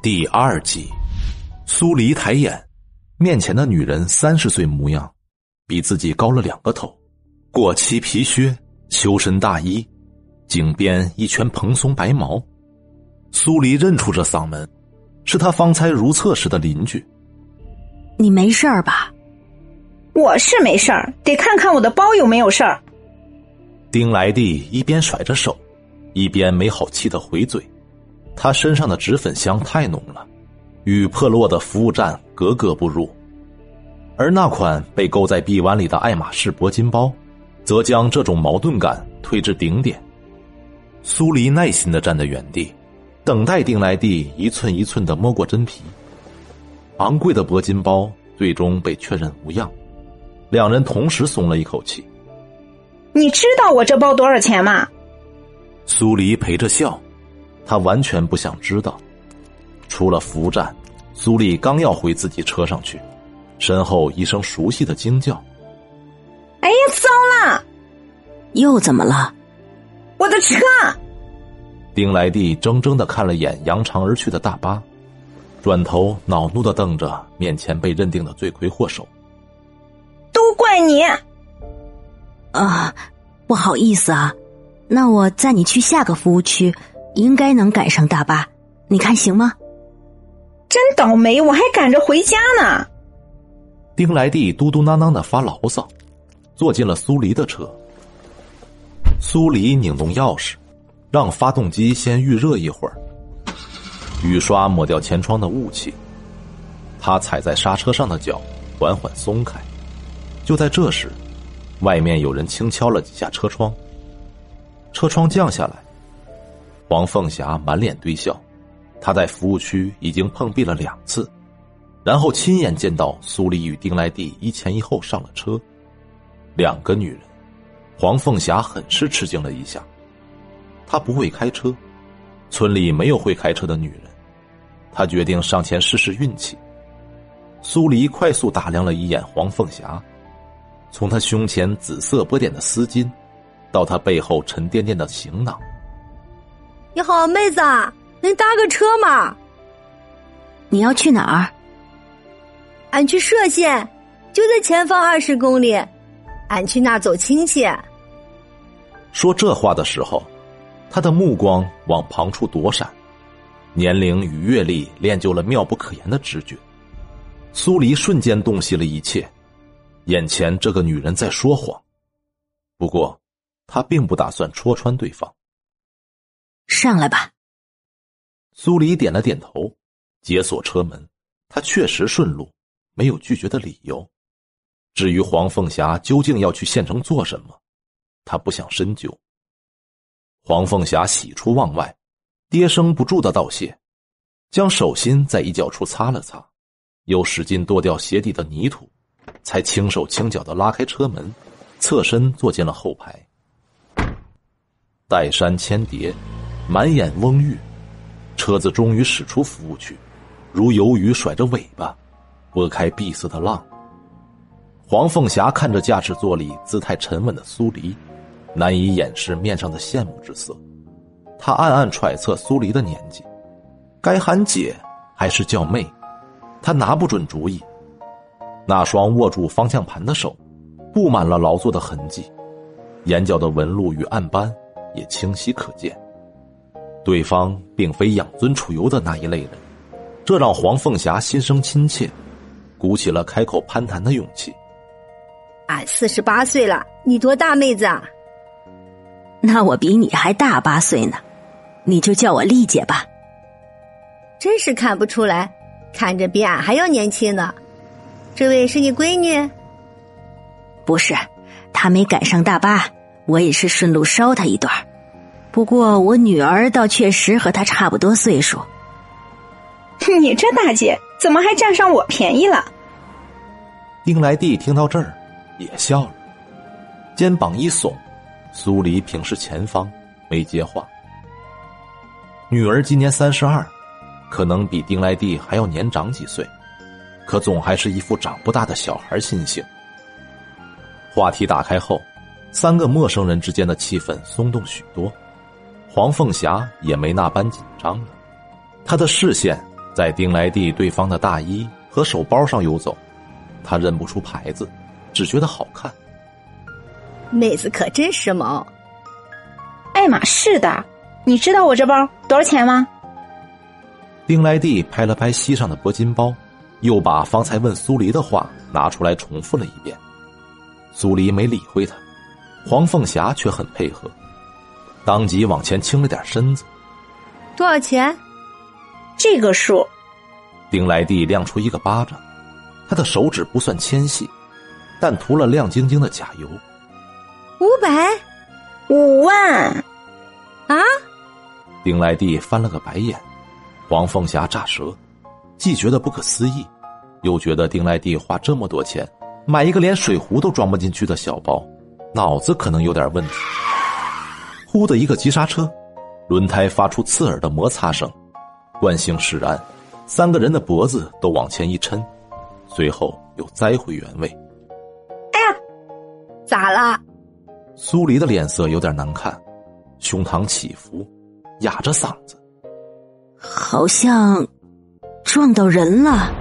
第二集，苏黎抬眼，面前的女人三十岁模样，比自己高了两个头，过膝皮靴，修身大衣，颈边一圈蓬松白毛。苏黎认出这嗓门，是他方才如厕时的邻居。你没事儿吧？我是没事儿，得看看我的包有没有事儿。丁来娣一边甩着手，一边没好气的回嘴。他身上的脂粉香太浓了，与破落的服务站格格不入。而那款被勾在臂弯里的爱马仕铂金包，则将这种矛盾感推至顶点。苏黎耐心的站在原地，等待丁来蒂一寸一寸的摸过真皮。昂贵的铂金包最终被确认无恙，两人同时松了一口气。你知道我这包多少钱吗？苏黎陪着笑。他完全不想知道。出了服务站，苏丽刚要回自己车上去，身后一声熟悉的惊叫：“哎呀，糟了！又怎么了？我的车！”丁来娣怔怔的看了眼扬长而去的大巴，转头恼怒的瞪着面前被认定的罪魁祸首：“都怪你！啊，不好意思啊，那我载你去下个服务区。”应该能赶上大巴，你看行吗？真倒霉，我还赶着回家呢。丁来娣嘟嘟囔囔的发牢骚，坐进了苏黎的车。苏黎拧动钥匙，让发动机先预热一会儿。雨刷抹掉前窗的雾气，他踩在刹车上的脚缓缓松开。就在这时，外面有人轻敲了几下车窗，车窗降下来。黄凤霞满脸堆笑，她在服务区已经碰壁了两次，然后亲眼见到苏黎与丁来娣一前一后上了车，两个女人，黄凤霞很是吃惊了一下。她不会开车，村里没有会开车的女人，她决定上前试试运气。苏黎快速打量了一眼黄凤霞，从她胸前紫色波点的丝巾，到她背后沉甸甸的行囊。你好，妹子，能搭个车吗？你要去哪儿？俺去歙县，就在前方二十公里。俺去那走亲戚。说这话的时候，他的目光往旁处躲闪，年龄与阅历练就了妙不可言的直觉。苏黎瞬间洞悉了一切，眼前这个女人在说谎。不过，他并不打算戳穿对方。上来吧。苏黎点了点头，解锁车门。他确实顺路，没有拒绝的理由。至于黄凤霞究竟要去县城做什么，他不想深究。黄凤霞喜出望外，跌声不住的道谢，将手心在衣角处擦了擦，又使劲跺掉鞋底的泥土，才轻手轻脚的拉开车门，侧身坐进了后排。黛山千叠。满眼翁郁，车子终于驶出服务区，如游鱼甩着尾巴，拨开碧色的浪。黄凤霞看着驾驶座里姿态沉稳的苏黎，难以掩饰面上的羡慕之色。她暗暗揣测苏黎的年纪，该喊姐还是叫妹，她拿不准主意。那双握住方向盘的手，布满了劳作的痕迹，眼角的纹路与暗斑也清晰可见。对方并非养尊处优的那一类人，这让黄凤霞心生亲切，鼓起了开口攀谈的勇气。俺四十八岁了，你多大，妹子啊？那我比你还大八岁呢，你就叫我丽姐吧。真是看不出来，看着比俺还要年轻呢。这位是你闺女？不是，她没赶上大巴，我也是顺路捎她一段不过我女儿倒确实和她差不多岁数。你这大姐怎么还占上我便宜了？丁来娣听到这儿，也笑了，肩膀一耸，苏黎平视前方，没接话。女儿今年三十二，可能比丁来娣还要年长几岁，可总还是一副长不大的小孩心性。话题打开后，三个陌生人之间的气氛松动许多。黄凤霞也没那般紧张了，她的视线在丁来娣对方的大衣和手包上游走，她认不出牌子，只觉得好看。妹子可真时髦，爱马仕的。你知道我这包多少钱吗？丁来娣拍了拍膝上的铂金包，又把方才问苏黎的话拿出来重复了一遍。苏黎没理会他，黄凤霞却很配合，当即往前倾了点身子。多少钱？这个数。丁来娣亮出一个巴掌，他的手指不算纤细，但涂了亮晶晶的甲油。五百，五万，啊！丁来娣翻了个白眼，黄凤霞炸舌，既觉得不可思议，又觉得丁来娣花这么多钱买一个连水壶都装不进去的小包，脑子可能有点问题。呼的一个急刹车，轮胎发出刺耳的摩擦声，惯性使然，三个人的脖子都往前一抻，随后又栽回原位。哎呀，咋了？苏黎的脸色有点难看，胸膛起伏，哑着嗓子，好像撞到人了。